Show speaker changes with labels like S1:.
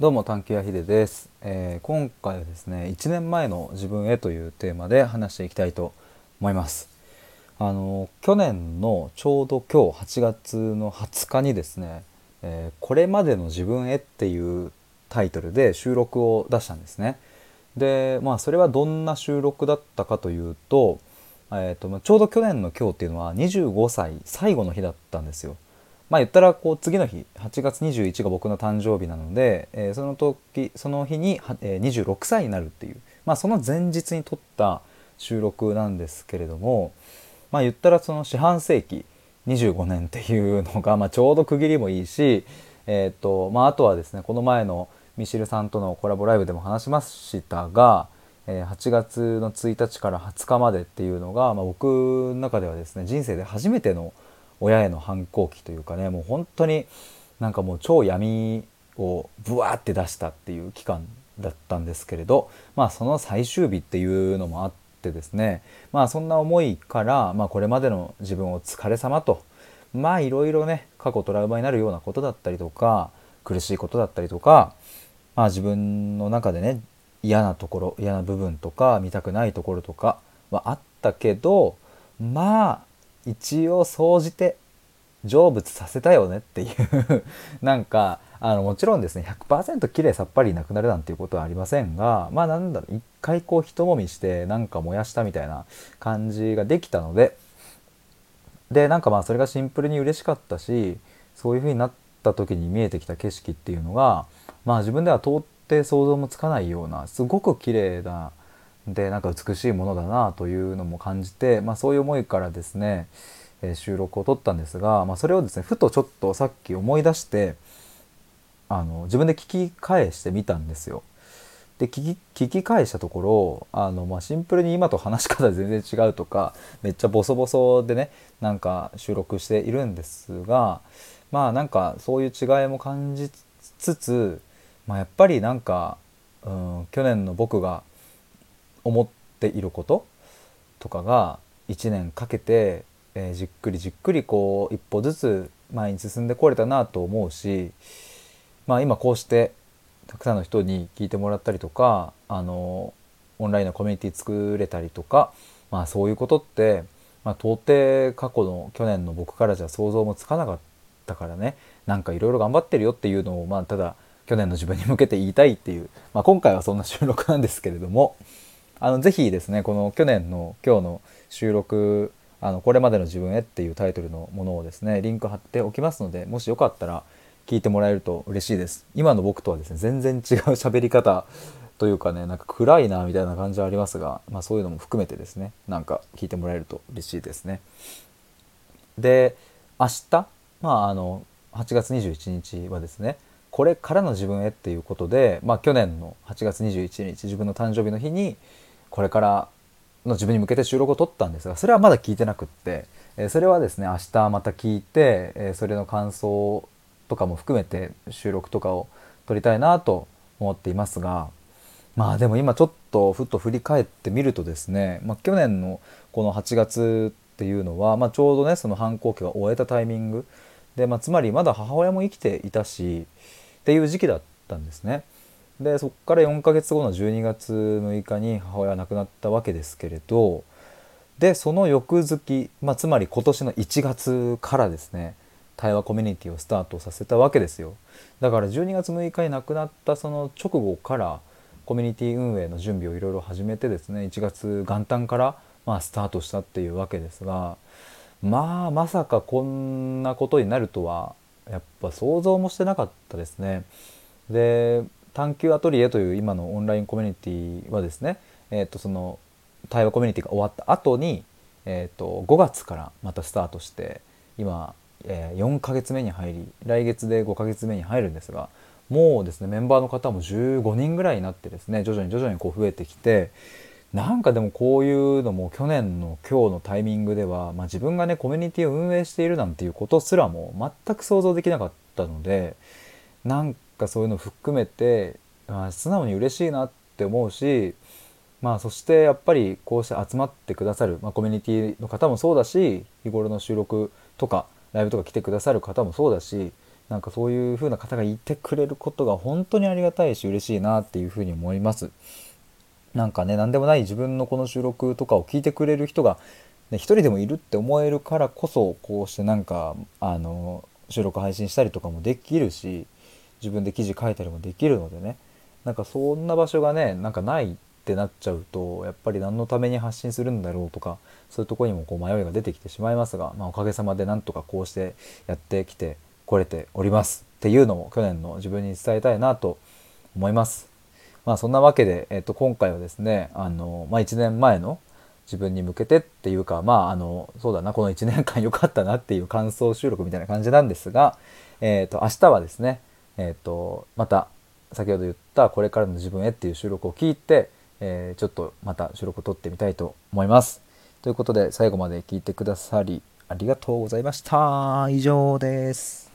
S1: どうも探求やひです、えー、今回はですね1年前の自分へというテーマで話していきたいと思います。あの去年のちょうど今日8月の20日にですね、えー、これまでの自分へっていうタイトルで収録を出したんですね。でまあそれはどんな収録だったかというと,、えーと、ちょうど去年の今日っていうのは25歳最後の日だったんですよ。まあ言ったらこう次の日8月21が僕の誕生日なので、えー、その時その日に、えー、26歳になるっていう、まあ、その前日に撮った収録なんですけれどもまあ言ったらその四半世紀25年っていうのが、まあ、ちょうど区切りもいいし、えーとまあ、あとはですねこの前のミシルさんとのコラボライブでも話しましたが、えー、8月の1日から20日までっていうのが、まあ、僕の中ではですね人生で初めての親への反抗期というかねもう本当になんかもう超闇をブワーって出したっていう期間だったんですけれどまあその最終日っていうのもあってですねまあそんな思いから、まあ、これまでの自分を疲れ様とまあいろいろね過去トラウマになるようなことだったりとか苦しいことだったりとか、まあ、自分の中でね嫌なところ嫌な部分とか見たくないところとかはあったけどまあ一応総じて成仏させたよねっていう。なんかあのもちろんですね100%綺麗さっぱりなくなるなんていうことはありませんがまあなんだろう一回こうひともみしてなんか燃やしたみたいな感じができたので。でなんかまあそれがシンプルに嬉しかったしそういう風になった時に見えてきた景色っていうのがまあ自分では到底想像もつかないようなすごく綺麗なでなんか美しいものだなというのも感じて、まあ、そういう思いからですね、えー、収録を撮ったんですが、まあ、それをですねふとちょっとさっき思い出してあの自分で聞き返してみたんですよ。で聞き返したところあの、まあ、シンプルに今と話し方全然違うとかめっちゃボソボソでねなんか収録しているんですがまあなんかそういう違いも感じつつ、まあ、やっぱりなんか、うん、去年の僕が思っていることとかが1年かけて、えー、じっくりじっくりこう一歩ずつ前に進んでこれたなと思うし、まあ、今こうしてたくさんの人に聞いてもらったりとかあのオンラインのコミュニティ作れたりとか、まあ、そういうことって、まあ、到底過去の去年の僕からじゃ想像もつかなかったからねなんかいろいろ頑張ってるよっていうのを、まあ、ただ去年の自分に向けて言いたいっていう、まあ、今回はそんな収録なんですけれども。あのぜひですねこの去年の今日の収録あのこれまでの自分へっていうタイトルのものをですねリンク貼っておきますのでもしよかったら聞いてもらえると嬉しいです。今の僕とはですね全然違う喋り方というかねなんか暗いなみたいな感じはありますが、まあ、そういうのも含めてですねなんか聞いてもらえると嬉しいですね。で明日まああの8月21日はですねこれからの自分へっていうことで、まあ、去年の8月21日自分の誕生日の日にこれからの自分に向けて収録を撮ったんですがそれはまだ聞いてなくって、えそれはですね明日また聞いて、えそれの感想とかも含めて収録とかを撮りたいなと思っていますがまあでも今ちょっとふっと振り返ってみるとですね、まあ、去年のこの8月っていうのは、まあ、ちょうどねその反抗期が終えたタイミングで、まあ、つまりまだ母親も生きていたしっていう時期だったんですね。でそこから4ヶ月後の12月6日に母親は亡くなったわけですけれどでその翌月、まあ、つまり今年の1月からですね対話コミュニティをスタートさせたわけですよだから12月6日に亡くなったその直後からコミュニティ運営の準備をいろいろ始めてですね1月元旦からまあスタートしたっていうわけですがまあまさかこんなことになるとはやっぱ想像もしてなかったですね。で探求アトリエという今のオンラインコミュニティはですね、えー、とその対話コミュニティが終わった後に、えー、と5月からまたスタートして今、え、4ヶ月目に入り来月で5ヶ月目に入るんですがもうですねメンバーの方も15人ぐらいになってですね徐々に徐々にこう増えてきてなんかでもこういうのも去年の今日のタイミングでは、まあ、自分がねコミュニティを運営しているなんていうことすらも全く想像できなかったのでなんかかそういうのを含めて、まあ、素直に嬉しいなって思うしまあそしてやっぱりこうして集まってくださる、まあ、コミュニティの方もそうだし日頃の収録とかライブとか来てくださる方もそうだしなんかそういう風な方がいてくれることが本当にありがたいし嬉しいなっていう風に思います。なんかね何でもない自分のこの収録とかを聞いてくれる人が、ね、一人でもいるって思えるからこそこうしてなんかあの収録配信したりとかもできるし自分で記事書いたりもできるのでねなんかそんな場所がねなんかないってなっちゃうとやっぱり何のために発信するんだろうとかそういうとこにもこう迷いが出てきてしまいますが、まあ、おかげさまでなんとかこうしてやってきてこれておりますっていうのも去年の自分に伝えたいなと思います。まあそんなわけで、えっと、今回はですねあの、まあ、1年前の自分に向けてっていうかまああのそうだなこの1年間良かったなっていう感想収録みたいな感じなんですが、えっと、明日はですね、えっと、また先ほど言ったこれからの自分へっていう収録を聞いて、えー、ちょっとまた収録を撮ってみたいと思います。ということで最後まで聞いてくださりありがとうございました。以上です。